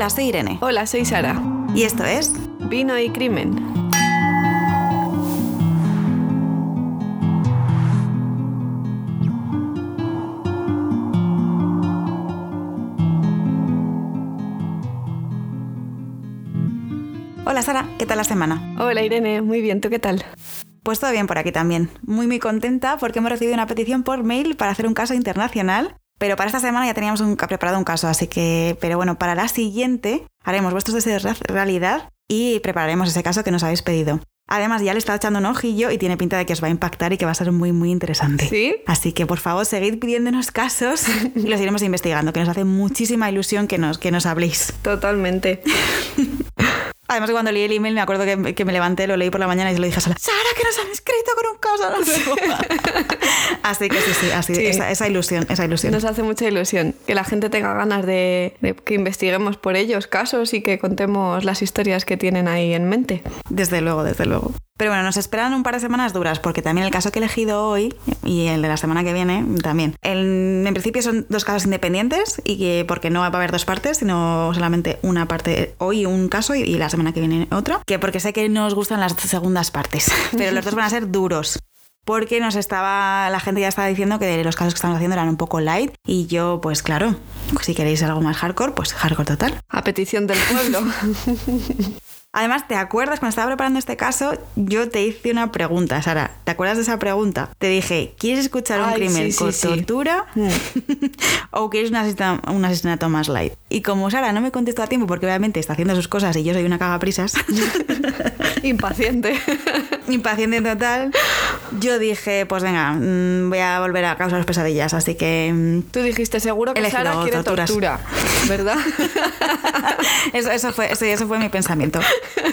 Hola, soy Irene. Hola, soy Sara. Y esto es Vino y Crimen. Hola Sara, ¿qué tal la semana? Hola Irene, muy bien, ¿tú qué tal? Pues todo bien por aquí también. Muy muy contenta porque hemos recibido una petición por mail para hacer un caso internacional. Pero para esta semana ya teníamos un, preparado un caso, así que, pero bueno, para la siguiente haremos vuestros deseos de realidad y prepararemos ese caso que nos habéis pedido. Además, ya le está echando un ojillo y tiene pinta de que os va a impactar y que va a ser muy, muy interesante. ¿Sí? Así que, por favor, seguid pidiéndonos casos y los iremos investigando, que nos hace muchísima ilusión que nos, que nos habléis. Totalmente. Además, cuando leí el email, me acuerdo que, me levanté, lo leí por la mañana y se lo dije a Sara, Sara, que nos han escrito con un caso. así que sí, sí, así, Esa, ilusión, esa ilusión. Nos hace mucha ilusión que la gente tenga ganas de, que investiguemos por ellos casos y que contemos las historias que tienen ahí en mente. Desde luego, desde luego. Pero bueno, nos esperan un par de semanas duras, porque también el caso que he elegido hoy y el de la semana que viene también. en principio son dos casos independientes y que porque no va a haber dos partes, sino solamente una parte hoy un caso y, la semana que viene otro. Que porque sé que no os gustan las segundas partes, pero los dos van a ser duros porque nos estaba la gente ya estaba diciendo que los casos que estamos haciendo eran un poco light y yo pues claro si queréis algo más hardcore pues hardcore total a petición del pueblo Además, ¿te acuerdas cuando estaba preparando este caso? Yo te hice una pregunta, Sara. ¿Te acuerdas de esa pregunta? Te dije, ¿quieres escuchar un crimen con tortura mm. o quieres un asesinato, un asesinato, más light? Y como Sara no me contestó a tiempo porque obviamente está haciendo sus cosas y yo soy una cagaprisas. Impaciente. Impaciente total. Yo dije, pues venga, mm, voy a volver a causar pesadillas, así que... Mm, Tú dijiste seguro que Sara quiere tortura, ¿verdad? eso, eso, fue, eso fue mi pensamiento.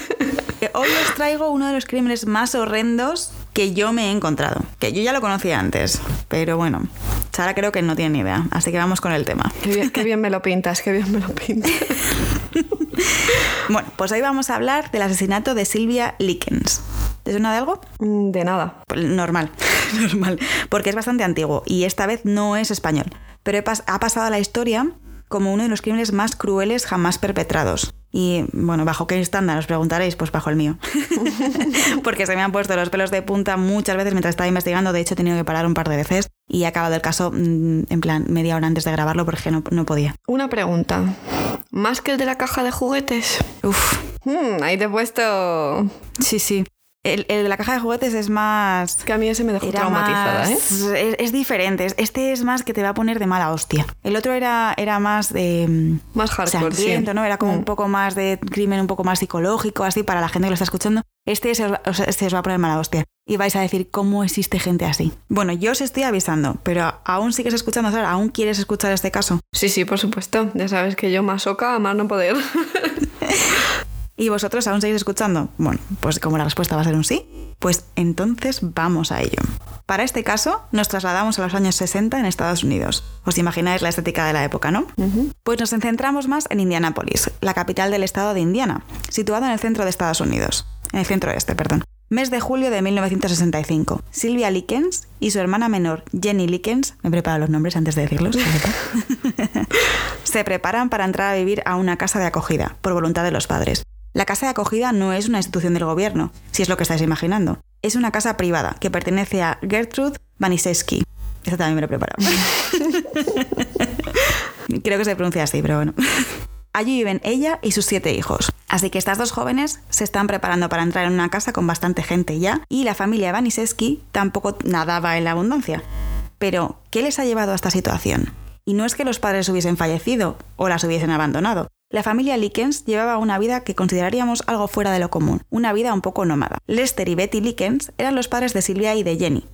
Hoy os traigo uno de los crímenes más horrendos que yo me he encontrado. Que yo ya lo conocía antes, pero bueno, Sara creo que no tiene ni idea. Así que vamos con el tema. Qué bien, me lo pintas, qué bien me lo pintas. bueno, pues hoy vamos a hablar del asesinato de Silvia Likens. ¿Te suena de algo? Mm, de nada. Pues normal, normal. Porque es bastante antiguo y esta vez no es español. Pero ha pasado a la historia como uno de los crímenes más crueles jamás perpetrados. Y bueno, ¿bajo qué estándar? Os preguntaréis, pues bajo el mío. Porque se me han puesto los pelos de punta muchas veces mientras estaba investigando. De hecho, he tenido que parar un par de veces y he acabado el caso mm, en plan media hora antes de grabarlo porque no, no podía. Una pregunta. ¿Más que el de la caja de juguetes? Uf. Hmm, ahí te he puesto. Sí, sí. El, de la caja de juguetes es más. Que a mí ese me dejó traumatizada, ¿eh? Es, diferente. Este es más que te va a poner de mala hostia. El otro era, era más de. Mm, más hardcore. ¿no? Era como un mm. poco más de crimen, un poco más psicológico, así para la gente que lo está escuchando. Este se, este os va a poner mala hostia. Y vais a decir, ¿cómo existe gente así? Bueno, yo os estoy avisando, pero aún sigues escuchando, Sara, ¿aún quieres escuchar este caso? Sí, sí, por supuesto. Ya sabes que yo más oca, más no poder. ¿Y vosotros aún seguís escuchando? Bueno, pues como la respuesta va a ser un sí, pues entonces vamos a ello. Para este caso, nos trasladamos a los años 60 en Estados Unidos. Os imagináis la estética de la época, ¿no? Pues nos centramos más en Indianápolis, la capital del estado de Indiana, situado en el centro de Estados Unidos. En el centro este, perdón. Mes de julio de 1965. Silvia Likens y su hermana menor, Jenny Likens, me preparo los nombres antes de decirlos, se preparan para entrar a vivir a una casa de acogida, por voluntad de los padres. La casa de acogida no es una institución del gobierno, si es lo que estáis imaginando. Es una casa privada que pertenece a Gertrude Vaniseski. Esto también me lo he preparado. Creo que se pronuncia así, pero bueno. Allí viven ella y sus siete hijos. Así que estas dos jóvenes se están preparando para entrar en una casa con bastante gente ya, y la familia Vaniseski tampoco nadaba en la abundancia. Pero, ¿qué les ha llevado a esta situación? Y no es que los padres hubiesen fallecido o las hubiesen abandonado, la familia Likens llevaba una vida que consideraríamos algo fuera de lo común, una vida un poco nómada. Lester y Betty Likens eran los padres de Silvia y de Jenny,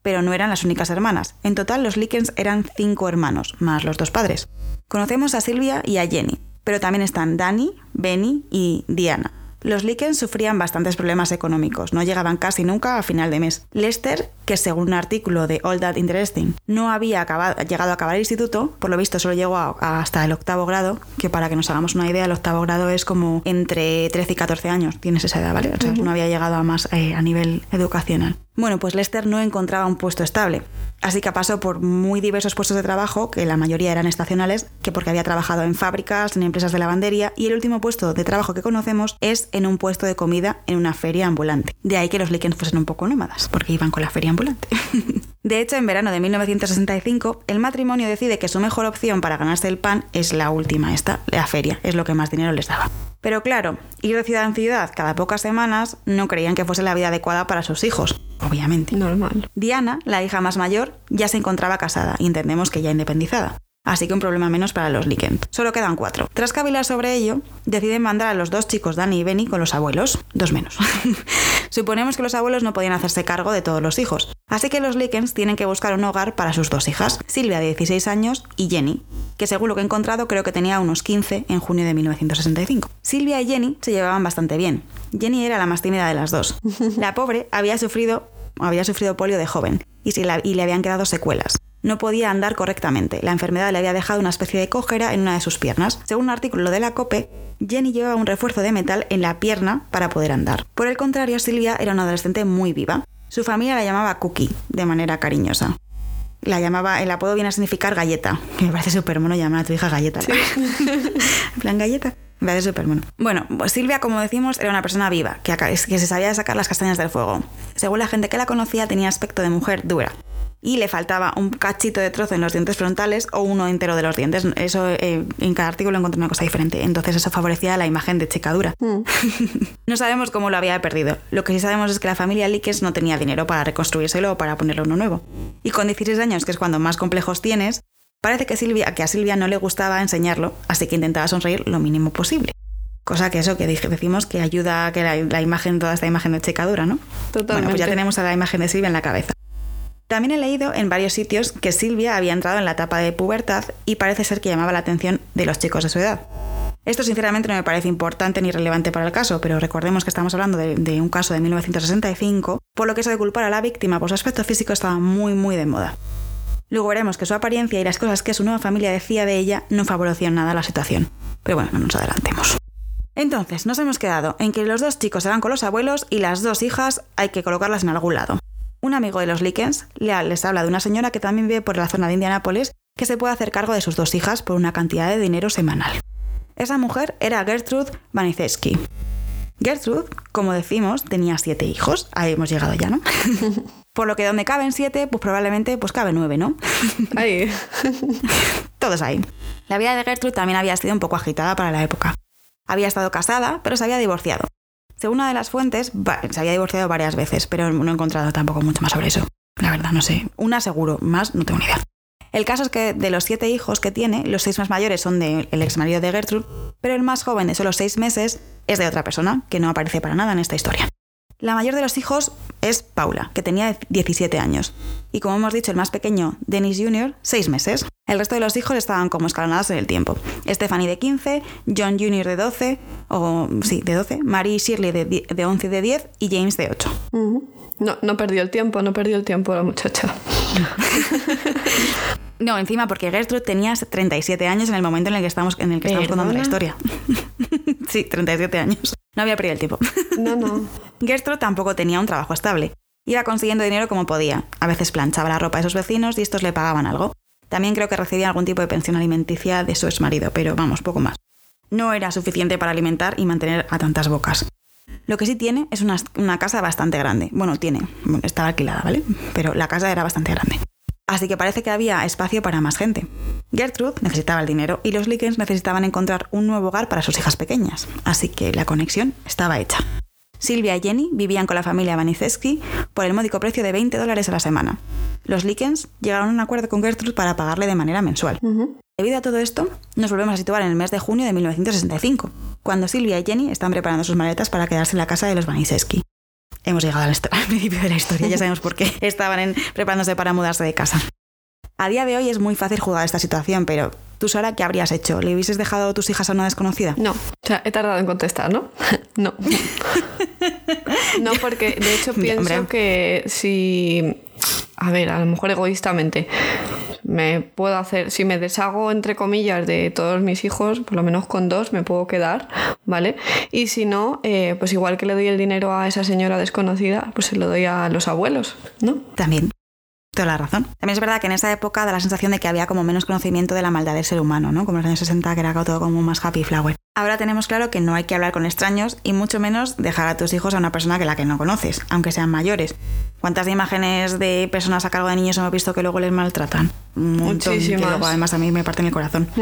pero no eran las únicas hermanas. En total los Likens eran cinco hermanos, más los dos padres. Conocemos a Silvia y a Jenny, pero también están Danny, Benny y Diana. Los Likens sufrían bastantes problemas económicos, no llegaban casi nunca a final de mes. Lester que según un artículo de All That Interesting no había acabado, llegado a acabar el instituto, por lo visto solo llegó hasta el octavo grado, que para que nos hagamos una idea, el octavo grado es como entre 13 y 14 años, tienes esa edad, ¿vale? O sea, no había llegado a más eh, a nivel educacional. Bueno, pues Lester no encontraba un puesto estable, así que pasó por muy diversos puestos de trabajo, que la mayoría eran estacionales, que porque había trabajado en fábricas, en empresas de lavandería, y el último puesto de trabajo que conocemos es en un puesto de comida en una feria ambulante. De ahí que los Likens fuesen un poco nómadas, porque iban con la feria ambulante. de hecho, en verano de 1965, el matrimonio decide que su mejor opción para ganarse el pan es la última, esta, la feria, es lo que más dinero les daba. Pero claro, ir de ciudad en ciudad cada pocas semanas no creían que fuese la vida adecuada para sus hijos, obviamente. Normal. Diana, la hija más mayor, ya se encontraba casada y entendemos que ya independizada. Así que un problema menos para los Likens. Solo quedan cuatro. Tras cavilar sobre ello, deciden mandar a los dos chicos, Danny y Benny, con los abuelos. Dos menos. Suponemos que los abuelos no podían hacerse cargo de todos los hijos. Así que los Likens tienen que buscar un hogar para sus dos hijas, Silvia de 16 años y Jenny, que según lo que he encontrado creo que tenía unos 15 en junio de 1965. Silvia y Jenny se llevaban bastante bien. Jenny era la más tímida de las dos. La pobre había sufrido, había sufrido polio de joven y, y le habían quedado secuelas no podía andar correctamente. La enfermedad le había dejado una especie de cojera en una de sus piernas. Según un artículo de la COPE, Jenny llevaba un refuerzo de metal en la pierna para poder andar. Por el contrario, Silvia era una adolescente muy viva. Su familia la llamaba Cookie, de manera cariñosa. La llamaba, el apodo viene a significar galleta. Me parece súper mono llamar a tu hija galleta. en plan galleta. Me parece súper mono. Bueno, pues Silvia, como decimos, era una persona viva, que, que se sabía sacar las castañas del fuego. Según la gente que la conocía, tenía aspecto de mujer dura y le faltaba un cachito de trozo en los dientes frontales o uno entero de los dientes. Eso eh, en cada artículo encontré una cosa diferente. Entonces eso favorecía la imagen de checadura. Mm. no sabemos cómo lo había perdido. Lo que sí sabemos es que la familia Likes no tenía dinero para reconstruírselo o para ponerle uno nuevo. Y con 16 años, que es cuando más complejos tienes, parece que, Silvia, que a Silvia no le gustaba enseñarlo, así que intentaba sonreír lo mínimo posible. Cosa que eso que decimos que ayuda a que la, imagen, toda esta imagen de checadura, ¿no? Totalmente. Bueno, pues ya tenemos a la imagen de Silvia en la cabeza. También he leído en varios sitios que Silvia había entrado en la etapa de pubertad y parece ser que llamaba la atención de los chicos de su edad. Esto sinceramente no me parece importante ni relevante para el caso, pero recordemos que estamos hablando de, un caso de 1965, por lo que eso de culpar a la víctima por su aspecto físico estaba muy muy de moda. Luego veremos que su apariencia y las cosas que su nueva familia decía de ella no favorecían nada la situación. Pero bueno, no nos adelantemos. Entonces, nos hemos quedado en que los dos chicos se van con los abuelos y las dos hijas hay que colocarlas en algún lado. Un amigo de los Likens les habla de una señora que también vive por la zona de Indianápolis que se puede hacer cargo de sus dos hijas por una cantidad de dinero semanal. Esa mujer era Gertrude Vaniszewski. Gertrude, como decimos, tenía siete hijos. Ahí hemos llegado ya, ¿no? Por lo que donde caben siete, pues probablemente pues cabe nueve, ¿no? Ahí. Todos ahí. La vida de Gertrude también había sido un poco agitada para la época. Había estado casada, pero se había divorciado. Una de las fuentes, se había divorciado varias veces, pero no he encontrado tampoco mucho más sobre eso. La verdad, no sé. Una seguro, más no tengo ni idea. El caso es que de los siete hijos que tiene, los seis más mayores son del ex marido de Gertrude, pero el más joven de solo seis meses es de otra persona, que no aparece para nada en esta historia. La mayor de los hijos es Paula, que tenía 17 años. Y como hemos dicho, el más pequeño, Dennis Jr., 6 meses. El resto de los hijos estaban como escalonados en el tiempo. Stephanie de 15, John Jr. de 12, o sí, de 12, Marie Shirley de, de 11 y de 10 y James de 8. No, no perdió el tiempo, no perdió el tiempo la muchacha. no, encima porque Gertrude tenía 37 años en el momento en el que estamos, en el que estamos contando la historia. sí, 37 años. No había perdido el tiempo. No, no. Gertrude tampoco tenía un trabajo estable. Iba consiguiendo dinero como podía. A veces planchaba la ropa de sus vecinos y estos le pagaban algo. También creo que recibía algún tipo de pensión alimenticia de su exmarido, pero vamos, poco más. No era suficiente para alimentar y mantener a tantas bocas. Lo que sí tiene es una, casa bastante grande. Bueno, tiene, estaba alquilada, ¿vale? Pero la casa era bastante grande. Así que parece que había espacio para más gente. Gertrude necesitaba el dinero y los Likens necesitaban encontrar un nuevo hogar para sus hijas pequeñas, así que la conexión estaba hecha. Silvia y Jenny vivían con la familia Vaniszewski por el módico precio de 20 dólares a la semana. Los Likens llegaron a un acuerdo con Gertrude para pagarle de manera mensual. Debido a todo esto, nos volvemos a situar en el mes de junio de 1965, cuando Silvia y Jenny están preparando sus maletas para quedarse en la casa de los Vaniszewski. Hemos llegado al, principio de la historia, ya sabemos por qué estaban preparándose para mudarse de casa. A día de hoy es muy fácil jugar esta situación, pero tú, Sara, ¿qué habrías hecho? ¿Le hubieses dejado tus hijas a una desconocida? No, o sea, he tardado en contestar, ¿no? no. no, porque de hecho pienso que si a ver, a lo mejor egoístamente, me puedo hacer, si me deshago entre comillas de todos mis hijos, por lo menos con dos me puedo quedar, ¿vale? Y si no, eh, pues igual que le doy el dinero a esa señora desconocida, pues se lo doy a los abuelos, ¿no? También. Toda la razón. También es verdad que en esa época da la sensación de que había como menos conocimiento de la maldad del ser humano, ¿no? Como en los años 60, que era todo como más happy flower. Ahora tenemos claro que no hay que hablar con extraños y mucho menos dejar a tus hijos a una persona que la que no conoces, aunque sean mayores. ¿Cuántas imágenes de personas a cargo de niños hemos visto que luego les maltratan? Un montón, que luego además a mí me parten el corazón. Mm.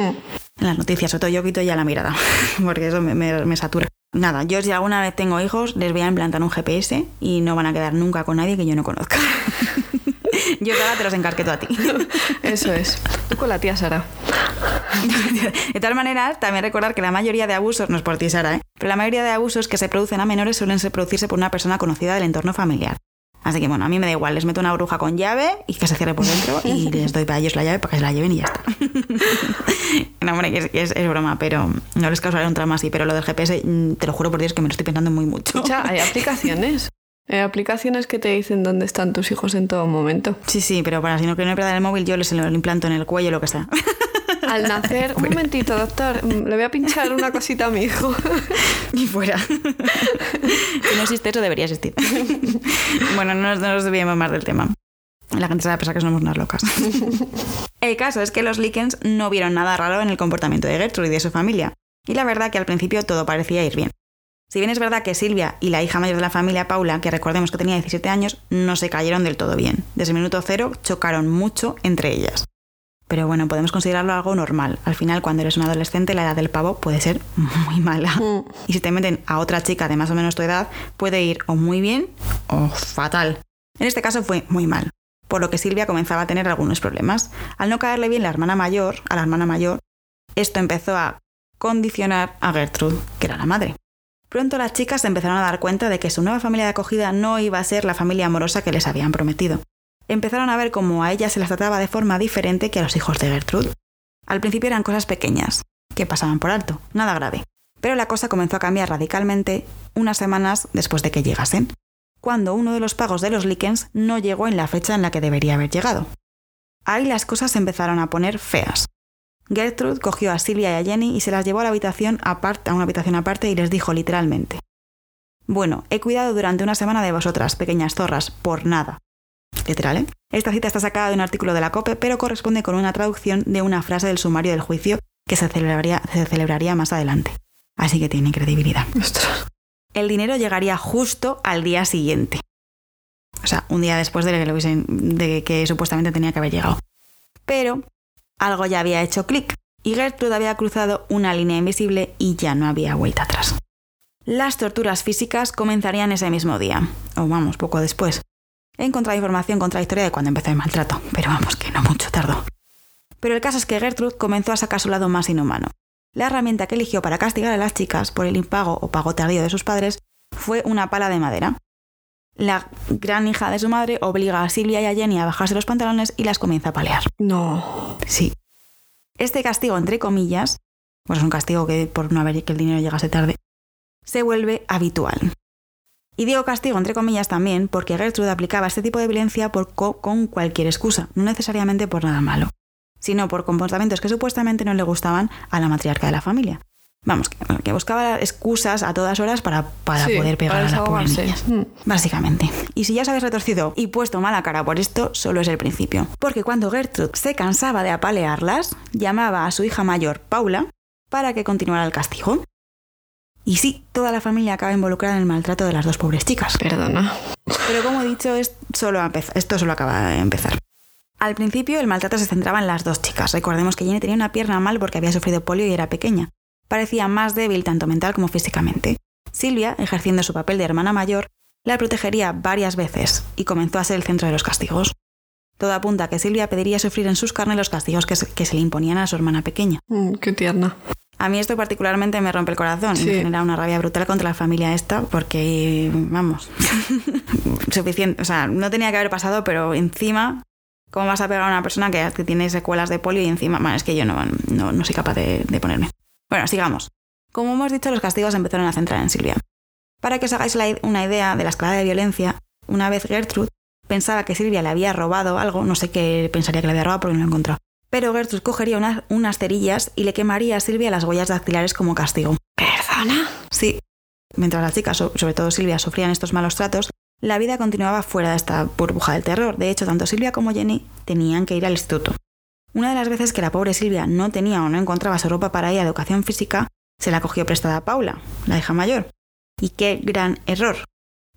En las noticias, sobre todo yo quito ya la mirada, porque eso me, me- me satura. Nada, yo si alguna vez tengo hijos, les voy a implantar un GPS y no van a quedar nunca con nadie que yo no conozca. yo ahora te los encarqueto a ti. Eso es. Tú con la tía Sara. De tal manera, también recordar que la mayoría de abusos, no es por ti, Sara, ¿eh? pero la mayoría de abusos que se producen a menores suelen producirse por una persona conocida del entorno familiar. Así que bueno, a mí me da igual, les meto una bruja con llave y que se cierre por dentro y les doy para ellos la llave para que se la lleven y ya está. no, hombre, es, es- es broma, pero no les causaré un trauma así, pero lo del GPS, mm, te lo juro por Dios que me lo estoy pensando muy mucho. Escucha, hay aplicaciones. Hay aplicaciones que te dicen dónde están tus hijos en todo momento. Sí, sí, pero para si no quieren perder el móvil, yo les lo implanto en el cuello lo que sea. Al nacer, un momentito, doctor, mm, le voy a pinchar una cosita a mi hijo. y fuera. si no existe eso, debería existir. bueno, no nos, no nos desviemos más del tema. La gente se va a pensar que somos unas locas. el caso es que los Likens no vieron nada raro en el comportamiento de Gertrude y de su familia. Y la verdad que al principio todo parecía ir bien. Si bien es verdad que Silvia y la hija mayor de la familia, Paula, que recordemos que tenía 17 años, no se cayeron del todo bien. Desde el minuto cero chocaron mucho entre ellas. Pero bueno, podemos considerarlo algo normal. Al final, cuando eres un adolescente, la edad del pavo puede ser muy mala. Mm. Y si te meten a otra chica de más o menos tu edad, puede ir o muy bien o fatal. En este caso fue muy mal, por lo que Silvia comenzaba a tener algunos problemas. Al no caerle bien la hermana mayor, a la hermana mayor, esto empezó a condicionar a Gertrude, que era la madre. Pronto las chicas empezaron a dar cuenta de que su nueva familia de acogida no iba a ser la familia amorosa que les habían prometido. Empezaron a ver cómo a ellas se las trataba de forma diferente que a los hijos de Gertrude. Al principio eran cosas pequeñas, que pasaban por alto, nada grave. Pero la cosa comenzó a cambiar radicalmente unas semanas después de que llegasen, cuando uno de los pagos de los Likens no llegó en la fecha en la que debería haber llegado. Ahí las cosas empezaron a poner feas. Gertrude cogió a Silvia y a Jenny y se las llevó a la habitación aparte, a una habitación aparte y les dijo literalmente: Bueno, he cuidado durante una semana de vosotras, pequeñas zorras, por nada. Literal, ¿eh? Esta cita está sacada de un artículo de la COPE, pero corresponde con una traducción de una frase del sumario del juicio que se celebraría, se celebraría más adelante. Así que tiene credibilidad. Ostras. El dinero llegaría justo al día siguiente. O sea, un día después de que, lo hubiesen- de que supuestamente tenía que haber llegado. Pero algo ya había hecho clic y Gertrude había cruzado una línea invisible y ya no había vuelta atrás. Las torturas físicas comenzarían ese mismo día, o vamos, poco después. He encontrado información contradictoria de cuando empezó el maltrato, pero vamos, que no mucho tardó. Pero el caso es que Gertrude comenzó a sacar su lado más inhumano. La herramienta que eligió para castigar a las chicas por el impago o pago tardío de sus padres fue una pala de madera. La gran hija de su madre obliga a Silvia y a Jenny a bajarse los pantalones y las comienza a palear. No. Sí. Este castigo, entre comillas, pues es un castigo que por no haber que el dinero llegase tarde, se vuelve habitual. Y digo castigo entre comillas también porque Gertrude aplicaba este tipo de violencia por co- con cualquier excusa, no necesariamente por nada malo, sino por comportamientos que supuestamente no le gustaban a la matriarca de la familia. Vamos, que, buscaba excusas a todas horas para, para Sí, poder pegar para a las pobres niñas. Mm. Básicamente. Y si ya os habéis retorcido y puesto mala cara por esto, solo es el principio. Porque cuando Gertrude se cansaba de apalearlas, llamaba a su hija mayor, Paula, para que continuara el castigo. Y sí, toda la familia acaba involucrada en el maltrato de las dos pobres chicas. Perdona. Pero como he dicho, es solo esto solo acaba de empezar. Al principio el maltrato se centraba en las dos chicas. Recordemos que Jenny tenía una pierna mal porque había sufrido polio y era pequeña. Parecía más débil tanto mental como físicamente. Silvia, ejerciendo su papel de hermana mayor, la protegería varias veces y comenzó a ser el centro de los castigos. Todo apunta a que Silvia pediría sufrir en sus carnes los castigos que se, que se le imponían a su hermana pequeña. Mm, qué tierna. A mí esto particularmente me rompe el corazón y Sí. me genera una rabia brutal contra la familia esta porque, vamos, suficiente, o sea, no tenía que haber pasado, pero encima, ¿cómo vas a pegar a una persona que, que tiene secuelas de polio y encima, bueno, es que yo no, no, no soy capaz de, de ponerme. Bueno, sigamos. Como hemos dicho, los castigos empezaron a centrar en Silvia. Para que os hagáis una idea de la escalada de violencia, una vez Gertrude pensaba que Silvia le había robado algo, no sé qué pensaría que le había robado porque no lo encontrado. Pero Gertrude cogería unas cerillas y le quemaría a Silvia las huellas dactilares como castigo. ¿Perdona? Sí. Mientras las chicas, sobre todo Silvia, sufrían estos malos tratos, la vida continuaba fuera de esta burbuja del terror. De hecho, tanto Silvia como Jenny tenían que ir al instituto. Una de las veces que la pobre Silvia no tenía o no encontraba su ropa para ir a educación física, se la cogió prestada a Paula, la hija mayor. Y qué gran error.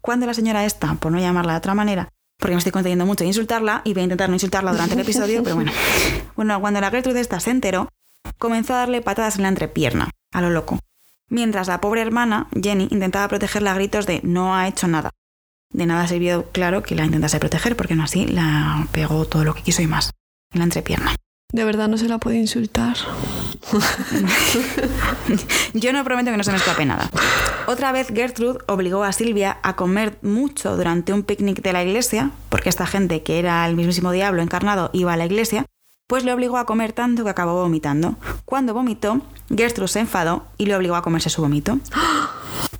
Cuando la señora esta, por no llamarla de otra manera, porque me estoy conteniendo mucho de insultarla y voy a intentar no insultarla durante el episodio, pero bueno. Bueno, cuando la Gertrude esta se enteró, comenzó a darle patadas en la entrepierna, a lo loco. Mientras la pobre hermana, Jenny, intentaba protegerla a gritos de no ha hecho nada. De nada sirvió, claro, que la intentase proteger, porque no así la pegó todo lo que quiso y más, en la entrepierna. De verdad no se la puede insultar. Yo no prometo que no se me escape nada. Otra vez Gertrude obligó a Silvia a comer mucho durante un picnic de la iglesia, porque esta gente que era el mismísimo diablo encarnado iba a la iglesia, pues le obligó a comer tanto que acabó vomitando. Cuando vomitó, Gertrude se enfadó y le obligó a comerse su vómito.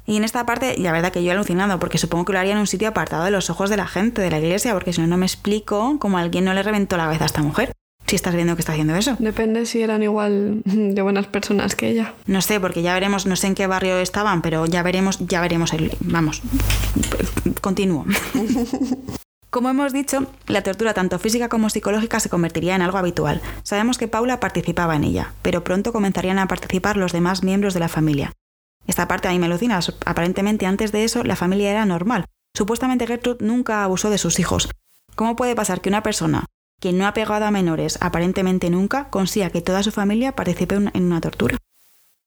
Y en esta parte, la verdad que yo he alucinado, porque supongo que lo haría en un sitio apartado de los ojos de la gente de la iglesia, porque si no, no me explico cómo alguien no le reventó la cabeza a esta mujer si estás viendo que está haciendo eso. Depende si eran igual de buenas personas que ella. No sé, porque ya veremos, no sé en qué barrio estaban, pero ya veremos, ya veremos el. Vamos. Continúo. Como hemos dicho, la tortura tanto física como psicológica se convertiría en algo habitual. Sabemos que Paula participaba en ella, pero pronto comenzarían a participar los demás miembros de la familia. Esta parte a mí me alucina. Aparentemente antes de eso la familia era normal. Supuestamente Gertrude nunca abusó de sus hijos. ¿Cómo puede pasar que una persona que no ha pegado a menores aparentemente nunca consiga que toda su familia participe en una tortura.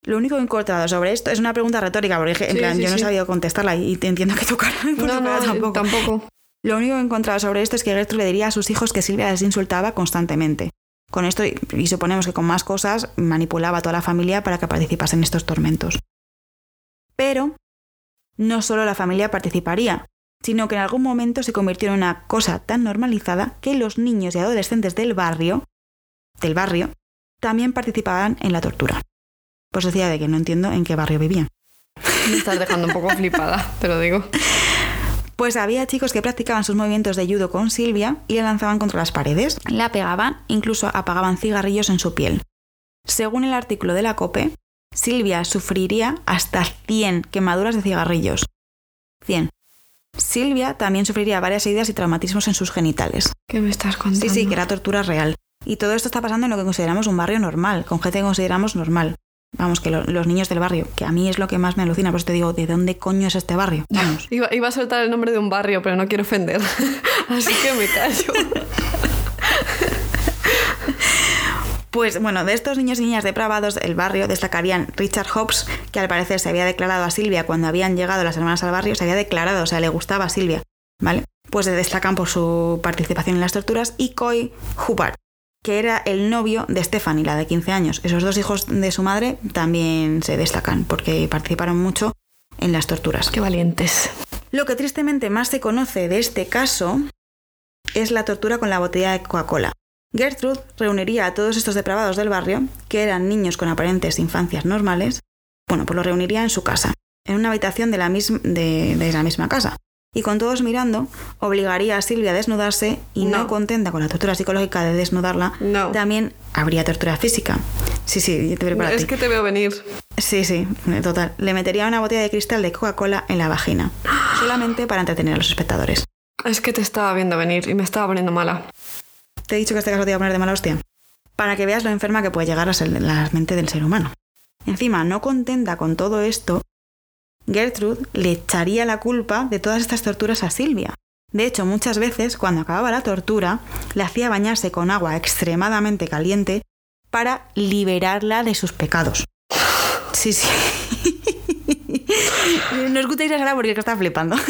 Lo único que he encontrado sobre esto es una pregunta retórica, porque en plan, yo no he sabido contestarla y te entiendo que tu cara no, no, tampoco. tampoco. Lo único que he encontrado sobre esto es que Gertrude le diría a sus hijos que Silvia les insultaba constantemente. Con esto, y suponemos que con más cosas, manipulaba a toda la familia para que participasen en estos tormentos. Pero no solo la familia participaría, sino que en algún momento se convirtió en una cosa tan normalizada que los niños y adolescentes del barrio, del barrio, también participaban en la tortura. Pues decía de que no entiendo en qué barrio vivían. Me estás dejando un poco flipada, te lo digo. Pues había chicos que practicaban sus movimientos de judo con Silvia y la lanzaban contra las paredes, la pegaban, incluso apagaban cigarrillos en su piel. Según el artículo de la COPE, Silvia sufriría hasta 100 quemaduras de cigarrillos. 100. Silvia también sufriría varias heridas y traumatismos en sus genitales. ¿Qué me estás contando? Sí, sí, que era tortura real. Y todo esto está pasando en lo que consideramos un barrio normal, con gente que consideramos normal. Vamos, que los niños del barrio, que a mí es lo que más me alucina, pues te digo, ¿de dónde coño es este barrio? Vamos. iba, iba a soltar el nombre de un barrio, pero no quiero ofender. Así que me callo. Pues bueno, de estos niños y niñas depravados del barrio destacarían Richard Hobbs, que al parecer se había declarado a Silvia cuando habían llegado las hermanas al barrio, se había declarado, o sea, le gustaba a Silvia, ¿vale? Pues se destacan por su participación en las torturas, y Coy Hubbard, que era el novio de Stephanie, la de 15 años. Esos dos hijos de su madre también se destacan porque participaron mucho en las torturas. Qué valientes. Lo que tristemente más se conoce de este caso es la tortura con la botella de Coca-Cola. Gertrude reuniría a todos estos depravados del barrio, que eran niños con aparentes infancias normales, bueno, pues los reuniría en su casa, en una habitación de la, de, la misma casa. Y con todos mirando, obligaría a Silvia a desnudarse y no, contenta con la tortura psicológica de desnudarla, también habría tortura física. Sí, sí, te veo Es que te veo venir. Sí, sí, total. Le metería una botella de cristal de Coca-Cola en la vagina, solamente para entretener a los espectadores. Es que te estaba viendo venir y me estaba poniendo mala. Te he dicho que este caso te iba a poner de mala hostia. Para que veas lo enferma que puede llegar a ser la mente del ser humano. Encima, no contenta con todo esto, Gertrude le echaría la culpa de todas estas torturas a Silvia. De hecho, muchas veces, cuando acababa la tortura, le hacía bañarse con agua extremadamente caliente para liberarla de sus pecados. Sí, sí. no escuchéis a Sara porque está flipando.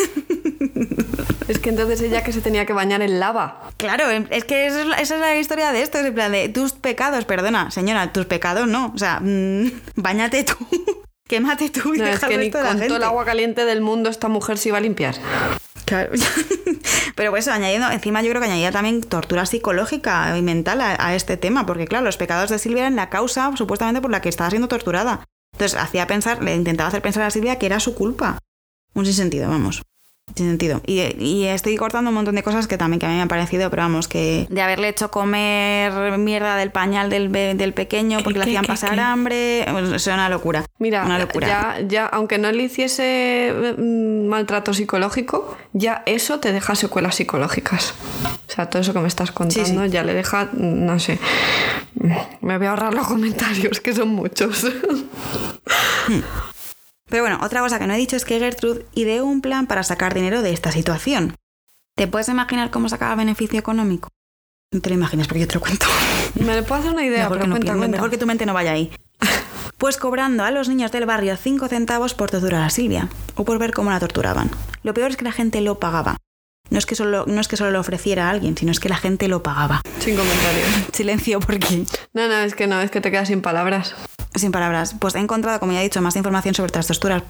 Es que entonces ella que se tenía que bañar en lava. Claro, em, es que esa es, la historia de esto, es en plan de tus pecados, perdona, señora, tus pecados no, o sea, mm, bañate tú, quémate tú y no, es que ni con todo el agua caliente del mundo esta mujer se iba a limpiar. Claro. Pero pues añadiendo, encima yo creo que añadía también tortura psicológica y mental a, este tema, porque claro, los pecados de Silvia eran la causa supuestamente por la que estaba siendo torturada. Entonces hacía pensar, le intentaba hacer pensar a Silvia que era su culpa. Un sinsentido, vamos. Sin sentido. Y, y estoy cortando un montón de cosas que también que a mí me han parecido, pero vamos, que de haberle hecho comer mierda del pañal del, del pequeño porque le ¿Qué, hacían qué, pasar qué? hambre, es una locura. Mira, una locura. ya, ya, aunque no le hiciese mm, maltrato psicológico, ya eso te deja secuelas psicológicas. O sea, todo eso que me estás contando sí. ya le deja, mm, no sé. Me voy a ahorrar los comentarios, que son muchos. Pero bueno, otra cosa que no he dicho es que Gertrude ideó un plan para sacar dinero de esta situación. ¿Te puedes imaginar cómo sacaba beneficio económico? No te lo imaginas porque yo te lo cuento. Me puedo hacer una idea, mejor, pero que no cuenta, mejor que tu mente no vaya ahí. Pues cobrando a los niños del barrio 5 centavos por torturar a Silvia, o por ver cómo la torturaban. Lo peor es que la gente lo pagaba. No es que solo, no es que solo lo ofreciera a alguien, sino es que la gente lo pagaba. Sin comentarios. Silencio porque... No, no, es que no, es que te quedas sin palabras. Sin palabras. Pues he encontrado, como ya he dicho, más información sobre otras torturas,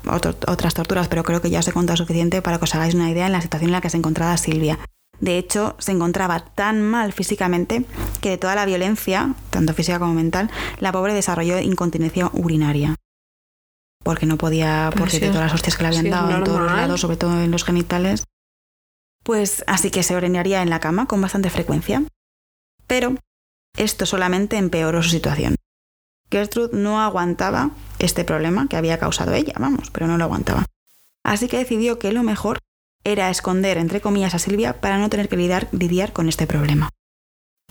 otras torturas, pero creo que ya os he contado suficiente para que os hagáis una idea en la situación en la que se encontraba Silvia. De hecho, se encontraba tan mal físicamente que de toda la violencia, tanto física como mental, la pobre desarrolló incontinencia urinaria. Porque no podía, porque si de es- todas las hostias que le habían dado en todos los lados, sobre todo en los genitales. Pues así que se orinaría en la cama con bastante frecuencia. Pero esto solamente empeoró su situación. Gertrude no aguantaba este problema que había causado ella, vamos, pero no lo aguantaba. Así que decidió que lo mejor era esconder, entre comillas, a Silvia para no tener que lidiar, lidiar con este problema.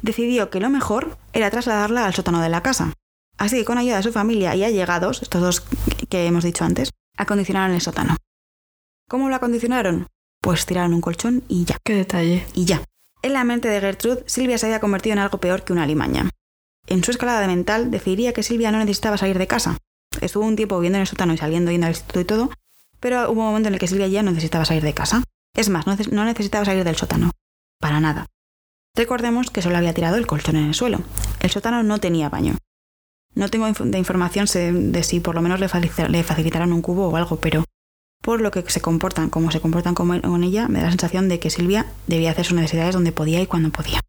Decidió que lo mejor era trasladarla al sótano de la casa. Así que con ayuda de su familia y allegados, estos dos que hemos dicho antes, acondicionaron el sótano. ¿Cómo lo acondicionaron? Pues tiraron un colchón y ya. Qué detalle. Y ya. En la mente de Gertrude, Silvia se había convertido en algo peor que una limaña. En su escalada de mental, decidiría que Silvia no necesitaba salir de casa. Estuvo un tiempo viviendo en el sótano y saliendo, yendo al instituto y todo, pero hubo un momento en el que Silvia ya no necesitaba salir de casa. Es más, no neces- no necesitaba salir del sótano. Para nada. Recordemos que solo había tirado el colchón en el suelo. El sótano no tenía baño. No tengo de información de si por lo menos le, facil- le facilitaron un cubo o algo, pero por lo que se comportan, como se comportan con con ella, me da la sensación de que Silvia debía hacer sus necesidades donde podía y cuando podía.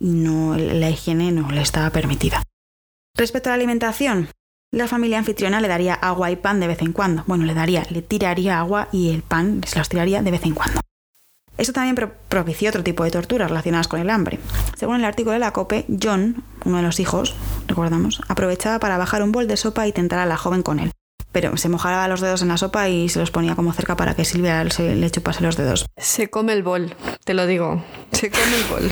Y no, la higiene no le estaba permitida. Respecto a la alimentación, la familia anfitriona le daría agua y pan de vez en cuando. Bueno, le daría, le tiraría agua y el pan se los tiraría de vez en cuando. Esto también pro- propició otro tipo de torturas relacionadas con el hambre. Según el artículo de la COPE, John, uno de los hijos, recordamos, aprovechaba para bajar un bol de sopa y tentar a la joven con él. Pero se mojaba los dedos en la sopa y se los ponía como cerca para que Silvia se le chupase los dedos. Se come el bol, te lo digo. Se come el bol.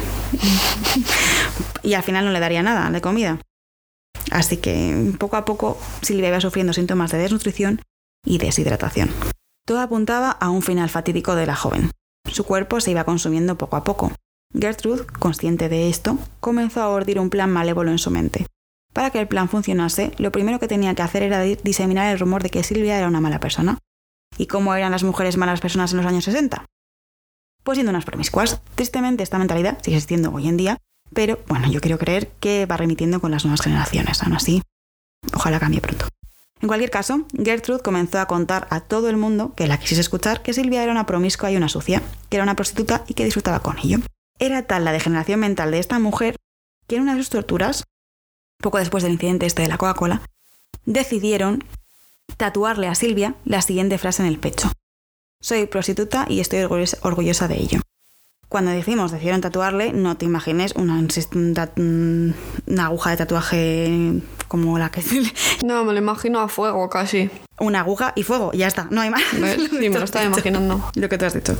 y al final no le daría nada de comida. Así que poco a poco Silvia iba sufriendo síntomas de desnutrición y deshidratación. Todo apuntaba a un final fatídico de la joven. Su cuerpo se iba consumiendo poco a poco. Gertrude, consciente de esto, comenzó a ordir un plan malévolo en su mente. Para que el plan funcionase, lo primero que tenía que hacer era di- diseminar el rumor de que Silvia era una mala persona. ¿Y cómo eran las mujeres malas personas en los años 60? Pues siendo unas promiscuas. Tristemente esta mentalidad sigue existiendo hoy en día, pero bueno, yo quiero creer que va remitiendo con las nuevas generaciones. Aún así, ojalá cambie pronto. En cualquier caso, Gertrude comenzó a contar a todo el mundo que la quisiese escuchar que Silvia era una promiscua y una sucia, que era una prostituta y que disfrutaba con ello. Era tal la degeneración mental de esta mujer que en una de sus torturas, poco después del incidente este de la Coca-Cola, decidieron tatuarle a Silvia la siguiente frase en el pecho. Soy prostituta y estoy orgullosa- de ello. Cuando decimos decidieron tatuarle, no te imagines una, tat- una aguja de tatuaje como la que... No, me lo imagino a fuego casi. Una aguja y fuego, ya está, no hay más. ¿Ves? Sí, me lo estaba imaginando. Lo que tú has dicho.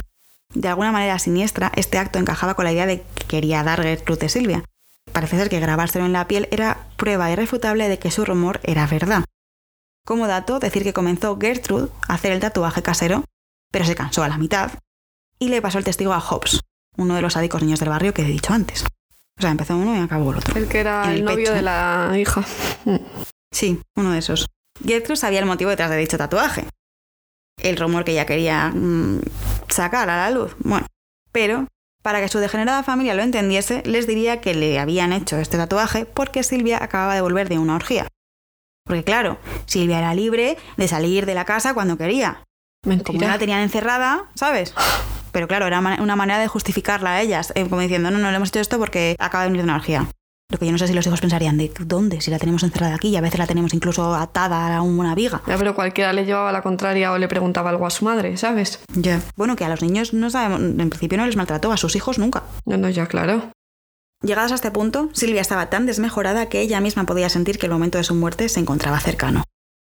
De alguna manera siniestra, este acto encajaba con la idea de que quería dar Gertrude de Silvia. Parece ser que grabárselo en la piel era prueba irrefutable de que su rumor era verdad. Como dato, decir que comenzó Gertrude a hacer el tatuaje casero, pero se cansó a la mitad y le pasó el testigo a Hobbs, uno de los sádicos niños del barrio que he dicho antes. O sea, empezó uno y acabó el otro. El que era el, el novio pecho. de la hija. Sí, uno de esos. Gertrude sabía el motivo detrás de dicho tatuaje. El rumor que ella quería mm, sacar a la luz. Bueno, pero para que su degenerada familia lo entendiese, les diría que le habían hecho este tatuaje porque Silvia acababa de volver de una orgía. Porque claro, Silvia era libre de salir de la casa cuando quería. Como no Mentira. la tenían encerrada, ¿sabes? Pero claro, era una manera de justificarla a ellas, eh, como diciendo, no, no le hemos hecho esto porque acaba de venir de una orgía. Lo que yo no sé si los hijos pensarían de dónde, si la tenemos encerrada aquí y a veces la tenemos incluso atada a una viga. Ya, pero cualquiera le llevaba la contraria o le preguntaba algo a su madre, ¿sabes? Ya. Bueno, que a los niños no sabemos, en principio no les maltrató, a sus hijos nunca. No, no, ya claro. Llegadas a este punto, Silvia estaba tan desmejorada que ella misma podía sentir que el momento de su muerte se encontraba cercano.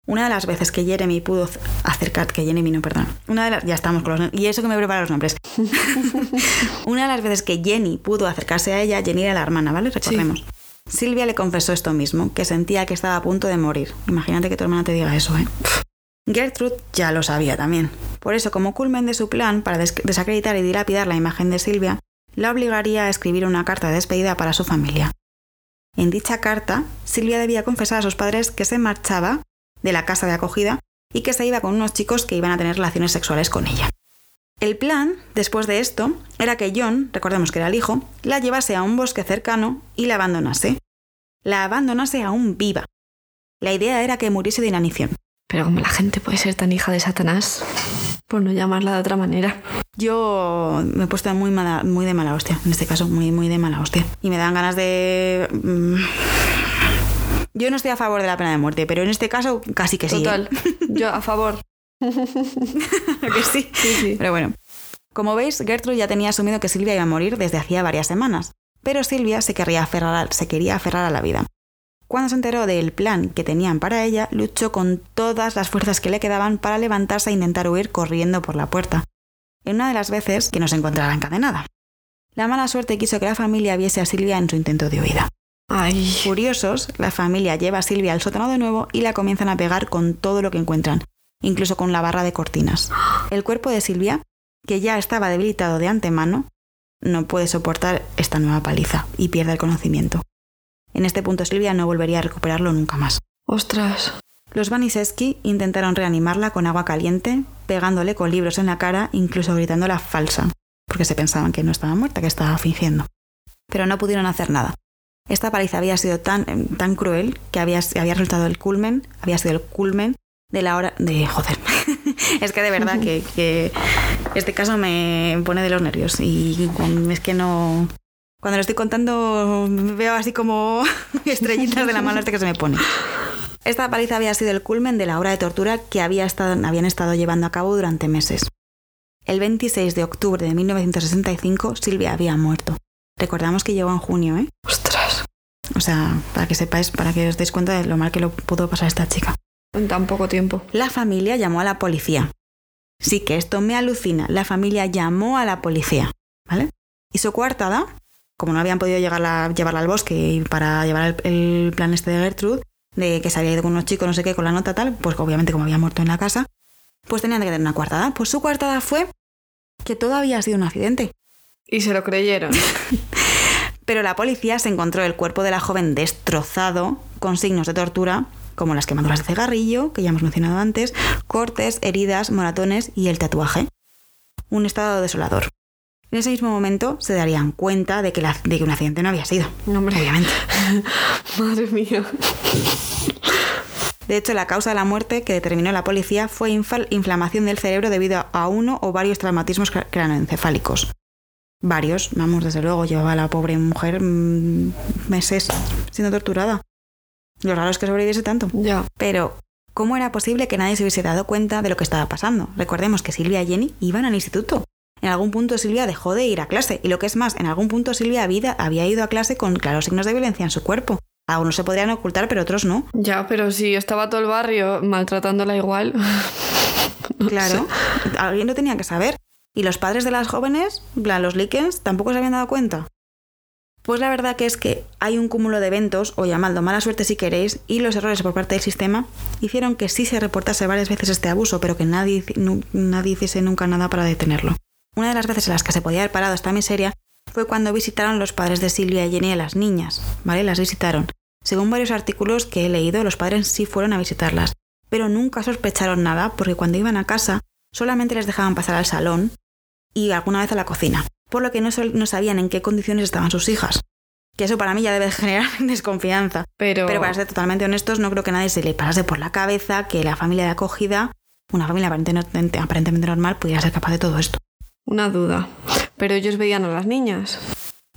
Una de las veces que Jeremy pudo acercar, que Jeremy no, perdón. Una de las, ya estamos con los y eso que me prepara los nombres. Una de las veces que Jenny pudo acercarse a ella, Jenny era la hermana, ¿vale? Recordemos. Silvia le confesó esto mismo, que sentía que estaba a punto de morir. Imagínate que tu hermana te diga eso, ¿eh? Gertrude ya lo sabía también. Por eso, como culmen de su plan para desacreditar y dilapidar la imagen de Silvia, la obligaría a escribir una carta de despedida para su familia. En dicha carta, Silvia debía confesar a sus padres que se marchaba de la casa de acogida y que se iba con unos chicos que iban a tener relaciones sexuales con ella. El plan, después de esto, era que John, recordemos que era el hijo, la llevase a un bosque cercano y la abandonase. La abandonase aún viva. La idea era que muriese de inanición. Pero como la gente puede ser tan hija de Satanás, por no llamarla de otra manera. Yo me he puesto muy, muy de mala hostia, en este caso, muy, muy de mala hostia. Y me dan ganas de... Yo no estoy a favor de la pena de muerte, pero en este caso casi que sí. ¿eh? Total, yo a favor. que sí? sí, sí. Pero bueno. Como veis, Gertrude ya tenía asumido que Silvia iba a morir desde hacía varias semanas, pero Silvia se, quería aferrar se quería aferrar a la vida. Cuando se enteró del plan que tenían para ella, luchó con todas las fuerzas que le quedaban para levantarse e intentar huir corriendo por la puerta. En una de las veces que no se encontraba encadenada. La mala suerte quiso que la familia viese a Silvia en su intento de huida. Ay. Furiosos, la familia lleva a Silvia al sótano de nuevo y la comienzan a pegar con todo lo que encuentran, incluso con la barra de cortinas. El cuerpo de Silvia, que ya estaba debilitado de antemano, no puede soportar esta nueva paliza y pierde el conocimiento. En este punto Silvia no volvería a recuperarlo nunca más. Ostras. Los Vaniseski intentaron reanimarla con agua caliente, pegándole con libros en la cara, incluso gritándola falsa, porque se pensaban que no estaba muerta, que estaba fingiendo. Pero no pudieron hacer nada. Esta paliza había sido tan, tan cruel que había, había resultado el culmen, había sido el culmen de la hora de joder. es que de verdad que, que, este caso me pone de los nervios y es que no cuando lo estoy contando veo así como estrellitas de la mano hasta que se me pone. Esta paliza había sido el culmen de la hora de tortura que había estado, habían estado llevando a cabo durante meses. El 26 de octubre de 1965 Silvia había muerto. Recordamos que llegó en junio, ¿eh? Ostras. O sea, para que sepáis, para que os deis cuenta de lo mal que lo pudo pasar esta chica. En tan poco tiempo. La familia llamó a la policía. Sí que esto me alucina. La familia llamó a la policía, ¿vale? Y su coartada, como no habían podido llevarla, llevarla al bosque y para llevar el, el, plan este de Gertrude, de que se había ido con unos chicos, no sé qué, con la nota tal, pues obviamente como había muerto en la casa, pues tenían que tener una coartada. Pues su coartada fue que todo había sido un accidente. Y se lo creyeron. Pero la policía se encontró el cuerpo de la joven destrozado, con signos de tortura, como las quemaduras de cigarrillo, que ya hemos mencionado antes, cortes, heridas, moratones y el tatuaje. Un estado desolador. En ese mismo momento se darían cuenta de que, la, de que un accidente no había sido. No, hombre. Obviamente. Madre mía. De hecho, la causa de la muerte que determinó la policía fue inflamación del cerebro debido a uno o varios traumatismos cráneoencefálicos. Varios, vamos, desde luego, llevaba a la pobre mujer mmm, meses siendo torturada. Lo raro es que sobreviviese tanto. Ya. Pero, ¿cómo era posible que nadie se hubiese dado cuenta de lo que estaba pasando? Recordemos que Silvia y Jenny iban al instituto. En algún punto Silvia dejó de ir a clase. Y lo que es más, en algún punto Silvia había, había ido a clase con claros signos de violencia en su cuerpo. Algunos se podrían ocultar, pero otros no. Ya, pero si estaba todo el barrio maltratándola igual. claro, alguien lo tenía que saber. Y los padres de las jóvenes, los Likens, tampoco se habían dado cuenta. Pues la verdad que es que hay un cúmulo de eventos, o llamadlo mala suerte si queréis, y los errores por parte del sistema hicieron que sí se reportase varias veces este abuso, pero que nadie, nadie hiciese nunca nada para detenerlo. Una de las veces en las que se podía haber parado esta miseria fue cuando visitaron los padres de Silvia y Jenny a las niñas, ¿vale? Las visitaron. Según varios artículos que he leído, los padres sí fueron a visitarlas, pero nunca sospecharon nada porque cuando iban a casa solamente les dejaban pasar al salón y alguna vez a la cocina, por lo que no, no sabían en qué condiciones estaban sus hijas. Que eso para mí ya debe generar desconfianza. Pero... Pero para ser totalmente honestos, no creo que nadie se le pasase por la cabeza que la familia de acogida, una familia aparentemente, aparentemente normal, pudiera ser capaz de todo esto. Una duda. Pero ellos veían a las niñas.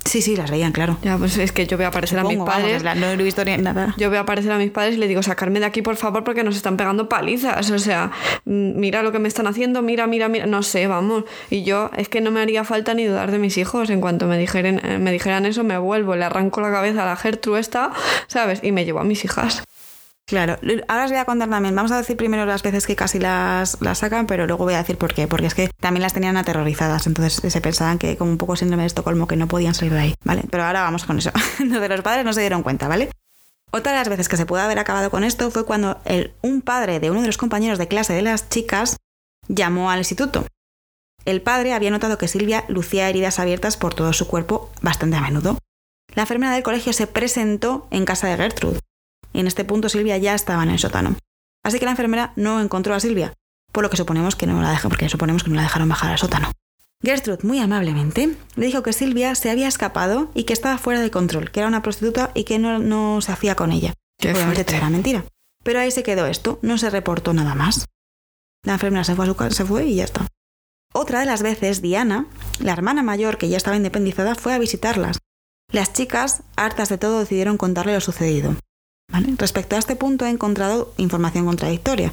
Sí, sí, las veían, claro. Ya, pues es que yo voy a aparecer a mis vamos, padres. no he visto ni nada. Yo voy a aparecer a mis padres y les digo, sacarme de aquí, por favor, porque nos están pegando palizas. O sea, mm, mira lo que me están haciendo, mira, mira, mira. No sé, vamos. Y yo, es que no me haría falta ni dudar de mis hijos. En cuanto me dijeran, eh, me dijeran eso, me vuelvo, le arranco la cabeza a la Gertrude esta, ¿sabes? Y me llevo a mis hijas. Claro, ahora os voy a contar también. Vamos a decir primero las veces que casi las, sacan, pero luego voy a decir por qué. Porque es que también las tenían aterrorizadas. Entonces se pensaban que, como un poco síndrome de Estocolmo, que no podían salir de ahí. ¿Vale? Pero ahora vamos con eso. Entonces los padres no se dieron cuenta, ¿vale? Otra de las veces que se pudo haber acabado con esto fue cuando el, un padre de uno de los compañeros de clase de las chicas llamó al instituto. El padre había notado que Silvia lucía heridas abiertas por todo su cuerpo bastante a menudo. La enfermera del colegio se presentó en casa de Gertrude. Y en este punto Silvia ya estaba en el sótano. Así que la enfermera no encontró a Silvia, por lo que suponemos que no la dejaron, porque suponemos que no la dejaron bajar al sótano. Gertrude, muy amablemente, le dijo que Silvia se había escapado y que estaba fuera de control, que era una prostituta y que no, no se hacía con ella. Qué Obviamente era mentira. Pero ahí se quedó esto, no se reportó nada más. La enfermera se fue a su casa, se fue y ya está. Otra de las veces, Diana, la hermana mayor que ya estaba independizada, fue a visitarlas. Las chicas, hartas de todo, decidieron contarle lo sucedido. Respecto a este punto he encontrado información contradictoria.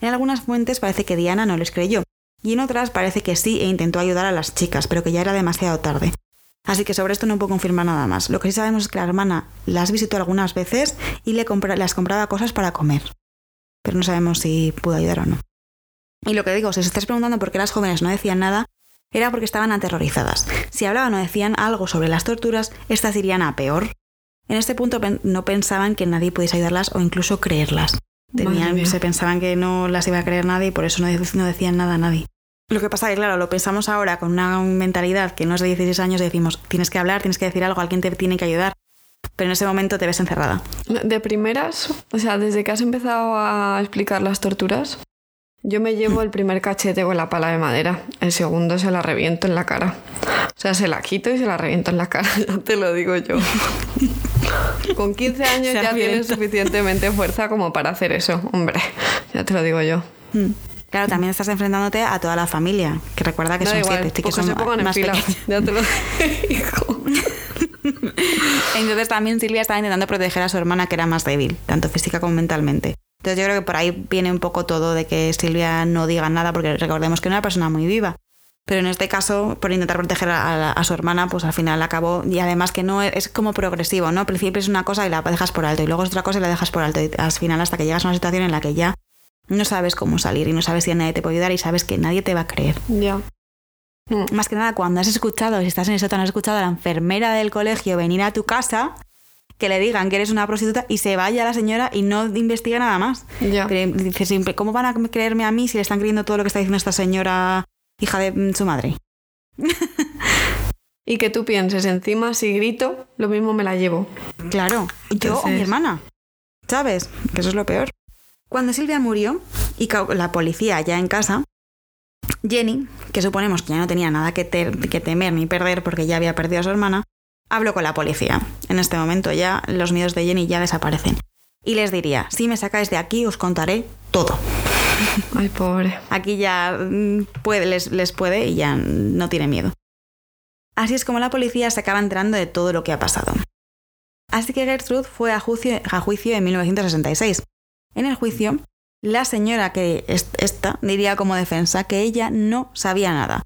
En algunas fuentes parece que Diana no les creyó, y en otras parece que sí e intentó ayudar a las chicas, pero que ya era demasiado tarde. Así que sobre esto no puedo confirmar nada más. Lo que sí sabemos es que la hermana las visitó algunas veces y le compra- las compraba cosas para comer. Pero no sabemos si pudo ayudar o no. Y lo que digo, si os estáis preguntando por qué las jóvenes no decían nada, era porque estaban aterrorizadas. Si hablaban o decían algo sobre las torturas, estas irían a peor. En este punto no pensaban que nadie pudiese ayudarlas o incluso creerlas. Tenían- se pensaban que no las iba a creer nadie y por eso no, no decían nada a nadie. Lo que pasa es que, claro, lo pensamos ahora con una mentalidad que no es de 16 años y decimos, tienes que hablar, tienes que decir algo, alguien te tiene que ayudar. Pero en ese momento te ves encerrada. De primeras, o sea, desde que has empezado a explicar las torturas, yo me llevo el primer cachete con la pala de madera, el segundo se la reviento en la cara. O sea, se la quito y se la reviento en la cara, ya te lo digo yo. Con 15 años ya tienes suficientemente fuerza como para hacer eso, hombre, ya te lo digo yo. Mm. Claro, también estás enfrentándote a toda la familia, que recuerda que son igual, siete, sí que son se pongan en más fila, pequeños. ya te lo digo. Entonces también Silvia estaba intentando proteger a su hermana que era más débil, tanto física como mentalmente. Entonces yo creo que por ahí viene un poco todo de que Silvia no diga nada, porque recordemos que era una persona muy viva. Pero en este caso, por intentar proteger a, la- a su hermana, pues al final acabó. Y además que no es, como progresivo, ¿no? Al principio es una cosa y la dejas por alto, y luego es otra cosa y la dejas por alto. Y al final, hasta que llegas a una situación en la que ya no sabes cómo salir y no sabes si nadie te puede ayudar y sabes que nadie te va a creer. Ya. Mm. Más que nada, cuando has escuchado, si estás en el sótano, has escuchado a la enfermera del colegio venir a tu casa, que le digan que eres una prostituta y se vaya la señora y no investiga nada más. Ya. Dice siempre, ¿cómo van a creerme a mí si le están creyendo todo lo que está diciendo esta señora, hija de mm, su madre? Y que tú pienses, encima si grito, lo mismo me la llevo. Claro, yo o mi hermana. ¿Sabes? Que eso es lo peor. Cuando Silvia murió y la policía ya en casa, Jenny, que suponemos que ya no tenía nada que, que temer ni perder porque ya había perdido a su hermana, habló con la policía. En este momento ya los miedos de Jenny ya desaparecen. Y les diría, si me sacáis de aquí os contaré todo. Ay, pobre. Aquí ya mm, puede, les, les puede y ya no tiene miedo. Así es como la policía se acaba enterando de todo lo que ha pasado. Así que Gertrude fue a juicio, a juicio en 1966. En el juicio, la señora que es esta diría como defensa que ella no sabía nada,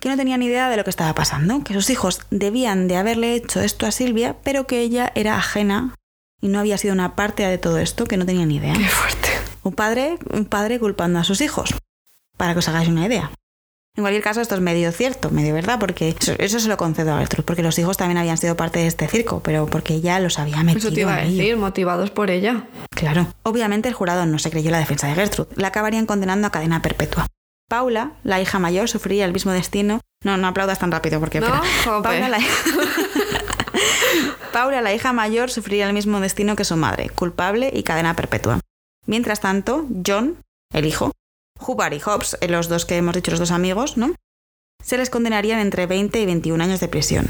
que no tenía ni idea de lo que estaba pasando, que sus hijos debían de haberle hecho esto a Silvia, pero que ella era ajena y no había sido una parte de todo esto, que no tenía ni idea. Qué fuerte. Un padre, un padre culpando a sus hijos. Para que os hagáis una idea. En cualquier caso, esto es medio cierto, medio verdad, porque eso, eso se lo concedo a Gertrude, porque los hijos también habían sido parte de este circo, pero porque ella los había metido Eso te iba a ello. decir, motivados por ella. Claro. Obviamente el jurado no se creyó la defensa de Gertrude. La acabarían condenando a cadena perpetua. Paula, la hija mayor, sufriría el mismo destino. No, no aplaudas tan rápido porque... No. Paula, la... Paula, la hija mayor, sufriría el mismo destino que su madre, culpable y cadena perpetua. Mientras tanto, John, el hijo, Hubbard y Hobbs, eh, los dos que hemos dicho, los dos amigos, ¿no? Se les condenarían entre 20 y 21 años de prisión.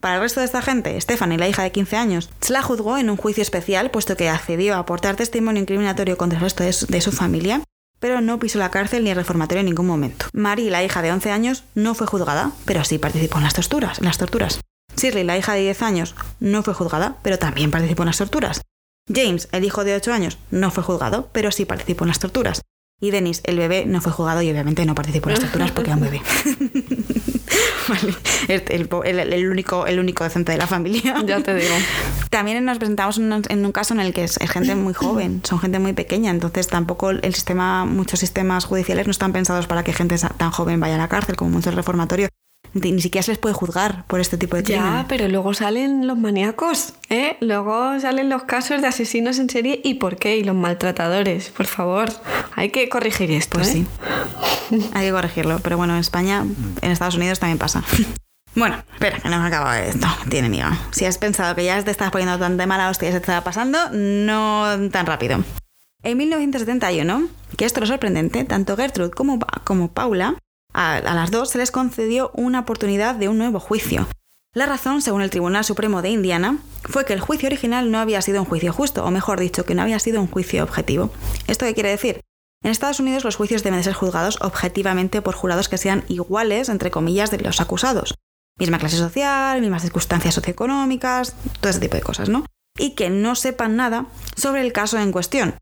Para el resto de esta gente, Stephanie, la hija de 15 años, se la juzgó en un juicio especial puesto que accedió a aportar testimonio incriminatorio contra el resto de su, familia, pero no pisó la cárcel ni el reformatorio en ningún momento. Mary, la hija de 11 años, no fue juzgada, pero sí participó en las torturas. En las torturas. Shirley, la hija de 10 años, no fue juzgada, pero también participó en las torturas. James, el hijo de 8 años, no fue juzgado, pero sí participó en las torturas. Y Dennis, el bebé, no fue juzgado y obviamente no participó en las torturas porque era un bebé. Vale, el, el- el único, el único decente de la familia. Ya te digo. También nos presentamos en un, caso en el que es, es gente muy joven, son gente muy pequeña, entonces tampoco el sistema, muchos sistemas judiciales no están pensados para que gente tan joven vaya a la cárcel, como muchos reformatorios. Ni siquiera se les puede juzgar por este tipo de Ya, crímenes. pero luego salen los maníacos, ¿eh? Luego salen los casos de asesinos en serie y por qué, y los maltratadores. Por favor, hay que corregir esto, Pues ¿eh? sí. Hay que corregirlo. Pero bueno, en España, en Estados Unidos también pasa. Bueno, espera, que no hemos acabado esto. Tiene miga. Si has pensado que ya te estás poniendo tan de mala hostia y se te estaba pasando, no tan rápido. En 1971, que esto es lo sorprendente, tanto Gertrude como, como Paula, a, las dos se les concedió una oportunidad de un nuevo juicio. La razón, según el Tribunal Supremo de Indiana, fue que el juicio original no había sido un juicio justo, o mejor dicho, que no había sido un juicio objetivo. ¿Esto qué quiere decir? En Estados Unidos los juicios deben de ser juzgados objetivamente por jurados que sean iguales, entre comillas, de los acusados. Misma clase social, mismas circunstancias socioeconómicas, todo ese tipo de cosas, ¿no? Y que no sepan nada sobre el caso en cuestión,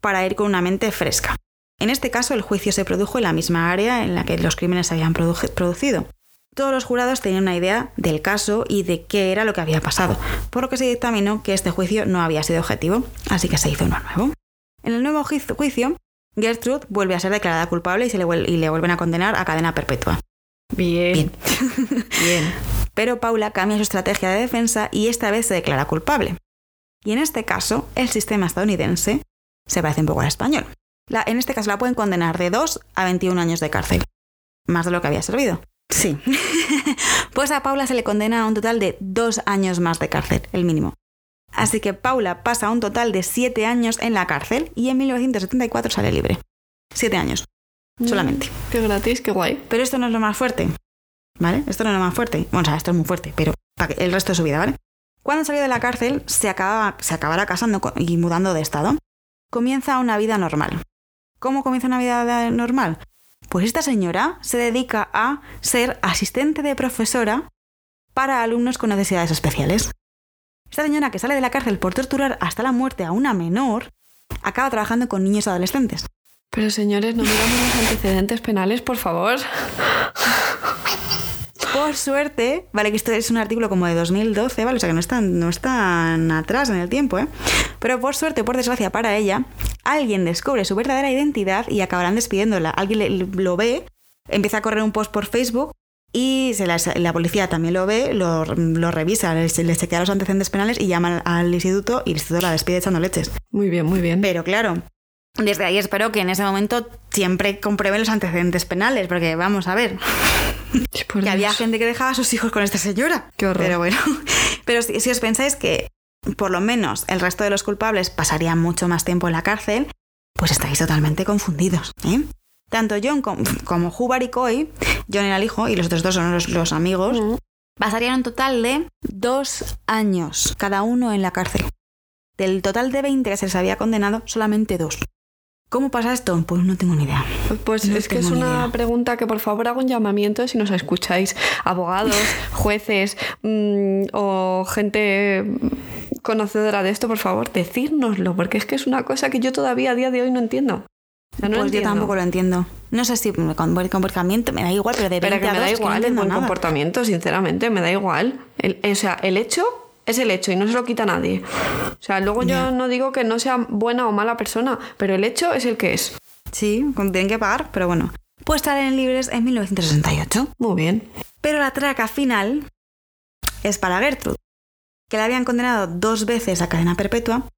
para ir con una mente fresca. En este caso, el juicio se produjo en la misma área en la que los crímenes se habían produ- producido. Todos los jurados tenían una idea del caso y de qué era lo que había pasado, por lo que se dictaminó que este juicio no había sido objetivo, así que se hizo uno nuevo. En el nuevo juicio- Gertrude vuelve a ser declarada culpable y, se le, vuel- y le vuelven a condenar a cadena perpetua. Bien. Bien. Bien. Pero Paula cambia su estrategia de defensa y esta vez se declara culpable. Y en este caso, el sistema estadounidense se parece un poco al español. La- en este caso la pueden condenar de 2 a 21 años de cárcel. Más de lo que había servido. Sí. pues a Paula se le condena a un total de 2 años más de cárcel, el mínimo. Así que Paula pasa un total de 7 años en la cárcel y en 1974 sale libre. 7 años. Solamente. Mm, Qué gratis, qué guay. Pero esto no es lo más fuerte. ¿Vale? Esto no es lo más fuerte. Bueno, o sea, esto es muy fuerte, pero para el resto de su vida, ¿vale? Cuando salió de la cárcel, se, acaba, se acabará casando y mudando de estado. Comienza una vida normal. ¿Cómo comienza una vida normal? Pues esta señora se dedica a ser asistente de profesora para alumnos con necesidades especiales. Esta señora que sale de la cárcel por torturar hasta la muerte a una menor, acaba trabajando con niños adolescentes. Pero señores, no miramos los antecedentes penales, por favor. Por suerte, vale que esto es un artículo como de 2012, ¿vale? O sea que no es tan, no es tan atrás en el tiempo, ¿eh? Pero por suerte, o por desgracia para ella, alguien descubre su verdadera identidad y acabarán despidiéndola. Alguien le- lo ve, empieza a correr un post por Facebook y se la, la policía también lo ve, lo, lo revisa, le, le chequea los antecedentes penales y llama al, al instituto y el instituto la despide echando leches. Muy bien, muy bien. Pero claro, desde ahí espero que en ese momento siempre comprueben los antecedentes penales, porque vamos a ver, Que había gente que dejaba a sus hijos con esta señora. Qué horror. Pero bueno, pero si, si os pensáis que por lo menos el resto de los culpables pasarían mucho más tiempo en la cárcel, pues estáis totalmente confundidos. ¿eh? Tanto John com- como Hubbard y Coy, John era el hijo y los otros dos son los, los amigos, Mm. pasarían un total de dos años cada uno en la cárcel. Del total de 20 que se les había condenado, solamente dos. ¿Cómo pasa esto? Pues no tengo ni idea. Pues No es que es una idea. pregunta que por favor hago un llamamiento si nos escucháis, abogados, jueces mm, o gente conocedora de esto, por favor, decírnoslo, porque es que es una cosa que yo todavía a día de hoy no entiendo. O sea, no pues entiendo. yo tampoco lo entiendo. No sé si con buen comportamiento me da igual, pero de 20 Pero que me da dos, que no igual el buen nada. comportamiento, sinceramente, me da igual. El- o sea, el hecho es el hecho y no se lo quita nadie. O sea, luego yo no digo que no sea buena o mala persona, pero el hecho es el que es. Sí, tienen que pagar, pero bueno. Pues salen libres en 1968. Muy bien. Pero la traca final es para Gertrude, que la habían condenado dos veces a cadena perpetua,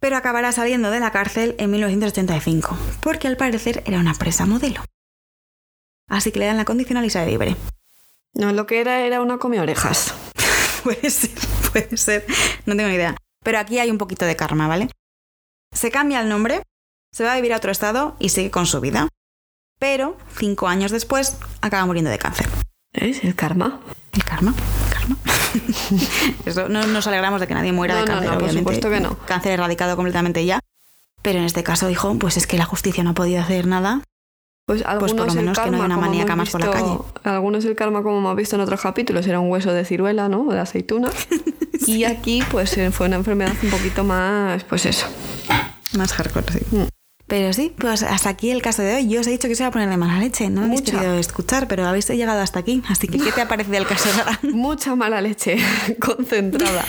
pero acabará saliendo de la cárcel en 1985, porque al parecer era una presa modelo. Así que le dan la condicional y sale libre. No, lo que era era una come orejas. Puede ser, puede ser, no tengo ni idea. Pero aquí hay un poquito de karma, ¿vale? Se cambia el nombre, se va a vivir a otro estado y sigue con su vida. Pero cinco años después acaba muriendo de cáncer. ¿Es el karma? El karma, el karma. Eso, no nos alegramos de que nadie muera No, de no, cáncer, no, por obviamente. supuesto que no. Cáncer erradicado completamente ya. Pero en este caso dijo, pues es que la justicia no ha podido hacer nada Pues algunos por lo menos el que no karma, haya una maníaca más por la visto- Algunos el karma, como hemos visto en otros capítulos, era un hueso de ciruela, ¿no? O de aceituna. Y aquí, pues eh, fue una enfermedad un poquito más, pues eso. Más hardcore, sí. Mm. Pero sí, pues hasta aquí el caso de hoy. Yo os he dicho que se iba a poner de mala leche, no me habéis querido escuchar, pero habéis llegado hasta aquí. Así que, ¿qué te ha parecido el caso de? Mucha mala leche concentrada.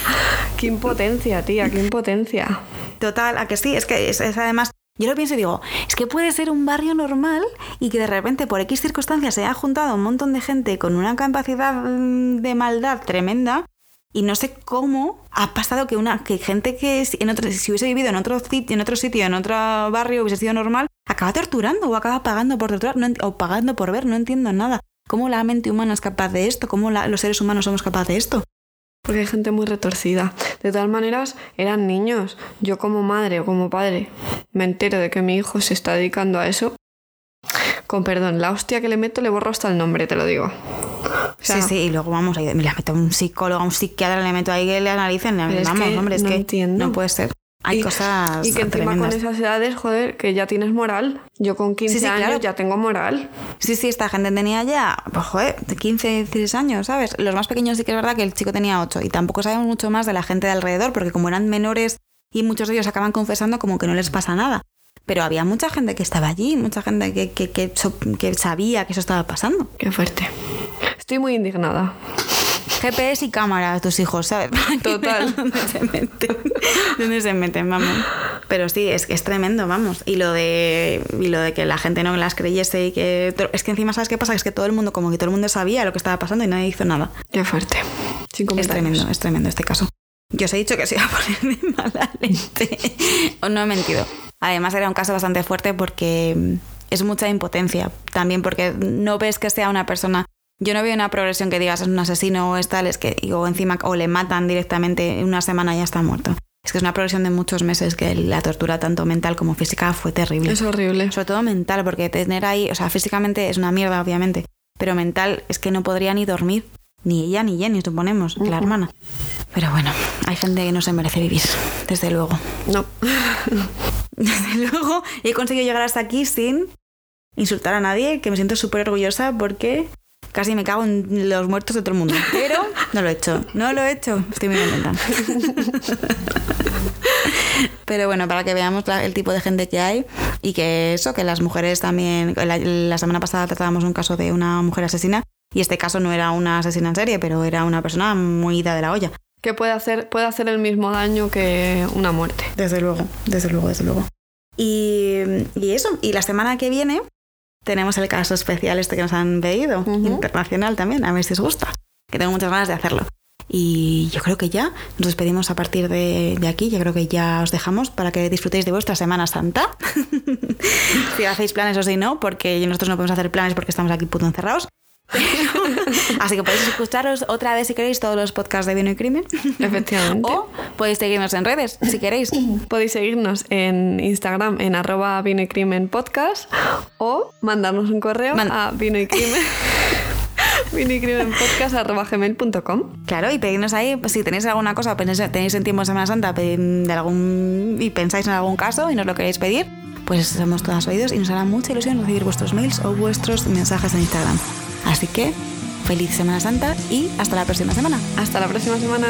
Qué impotencia, tía, qué impotencia. Total, a que sí, es que es, es además. Yo lo pienso y digo, es que puede ser un barrio normal y que de repente por X circunstancias se haya juntado un montón de gente con una capacidad mm, de maldad tremenda y no sé cómo ha pasado que una que gente que en otro, si hubiese vivido en otro sitio, en otro sitio, en otro barrio hubiese sido normal, acaba torturando o acaba pagando por torturar no o pagando por ver, no entiendo nada. ¿Cómo la mente humana es capaz de esto? ¿Cómo la- los seres humanos somos capaces de esto? Porque hay gente muy retorcida. De todas maneras, eran niños. Yo como madre o como padre me entero de que mi hijo se está dedicando a eso. Con perdón, la hostia que le meto le borro hasta el nombre, te lo digo. O sea, sí, sí, y luego vamos a ir, me la meto a un psicólogo, a un psiquiatra, le meto ahí que le analicen, le- Pero es vamos, que hombre, es no que entiendo. no puede ser. Hay Y- cosas Y que encima tremendas. con esas edades, joder, que ya tienes moral. Yo con 15 Sí, sí, años claro. ya tengo moral. Sí, sí, esta gente tenía ya, pues, joder, de 15, 16 años, ¿sabes? Los más pequeños sí que es verdad que el chico tenía 8 y tampoco sabemos mucho más de la gente de alrededor porque como eran menores y muchos de ellos acaban confesando como que no les pasa nada. Pero había mucha gente que estaba allí, mucha gente que, que, que, que sabía que eso estaba pasando. Qué fuerte. Estoy muy indignada. GPS y cámara a tus hijos, ¿sabes? Total. ¿Dónde se meten? ¿Dónde se meten? Vamos. Pero sí, es que es tremendo, vamos. Y lo de y lo de que la gente no las creyese y que es que encima sabes qué pasa, es que todo el mundo como que todo el mundo sabía lo que estaba pasando y nadie hizo nada. Qué fuerte. Es tremendo, es tremendo este caso. Yo os he dicho que se iba a poner de mala leche. o no he mentido. Además era un caso bastante fuerte porque es mucha impotencia. También porque no ves que sea una persona... Yo no veo una progresión que digas es un asesino o es tal, es que o encima o le matan directamente en una semana y ya está muerto. Es que es una progresión de muchos meses que la tortura tanto mental como física fue terrible. Es horrible. Sobre todo mental, porque tener ahí, o sea, físicamente es una mierda, obviamente, pero mental es que no podría ni dormir, ni ella ni Jenny, suponemos, la hermana. Pero bueno, hay gente que no se merece vivir, desde luego. No. Desde luego, y he conseguido llegar hasta aquí sin insultar a nadie, que me siento súper orgullosa porque casi me cago en los muertos de todo el mundo. Pero no lo he hecho, no lo he hecho, estoy muy contenta. Pero bueno, para que veamos el tipo de gente que hay y que eso, que las mujeres también. La, la semana pasada tratábamos un caso de una mujer asesina y este caso no era una asesina en serie, pero era una persona muy ida de la olla. Que puede hacer, puede hacer el mismo daño que una muerte. Desde luego, desde luego, desde luego. Y, y eso, y la semana que viene tenemos el caso especial este que nos han pedido, internacional también, a ver si os gusta, que tengo muchas ganas de hacerlo. Y yo creo que ya nos despedimos a partir de, de aquí, yo creo que ya os dejamos para que disfrutéis de vuestra Semana Santa. si hacéis planes o si no, porque nosotros no podemos hacer planes porque estamos aquí puto encerrados. Así que podéis escucharos otra vez si queréis todos los podcasts de Vino y Crimen. Efectivamente. o podéis seguirnos en redes si queréis. Podéis seguirnos en Instagram en arroba vino y crimen podcast o mandarnos un correo Man- a vino y crimen gmail.com Claro, y pedirnos ahí, pues, si tenéis alguna cosa, pensáis- tenéis en tiempo de Semana Santa de algún, y pensáis en algún caso y nos lo queréis pedir, pues somos todas oídos y nos hará mucha ilusión recibir vuestros mails o vuestros mensajes en Instagram. Así que, feliz Semana Santa y hasta la próxima semana. Hasta la próxima semana.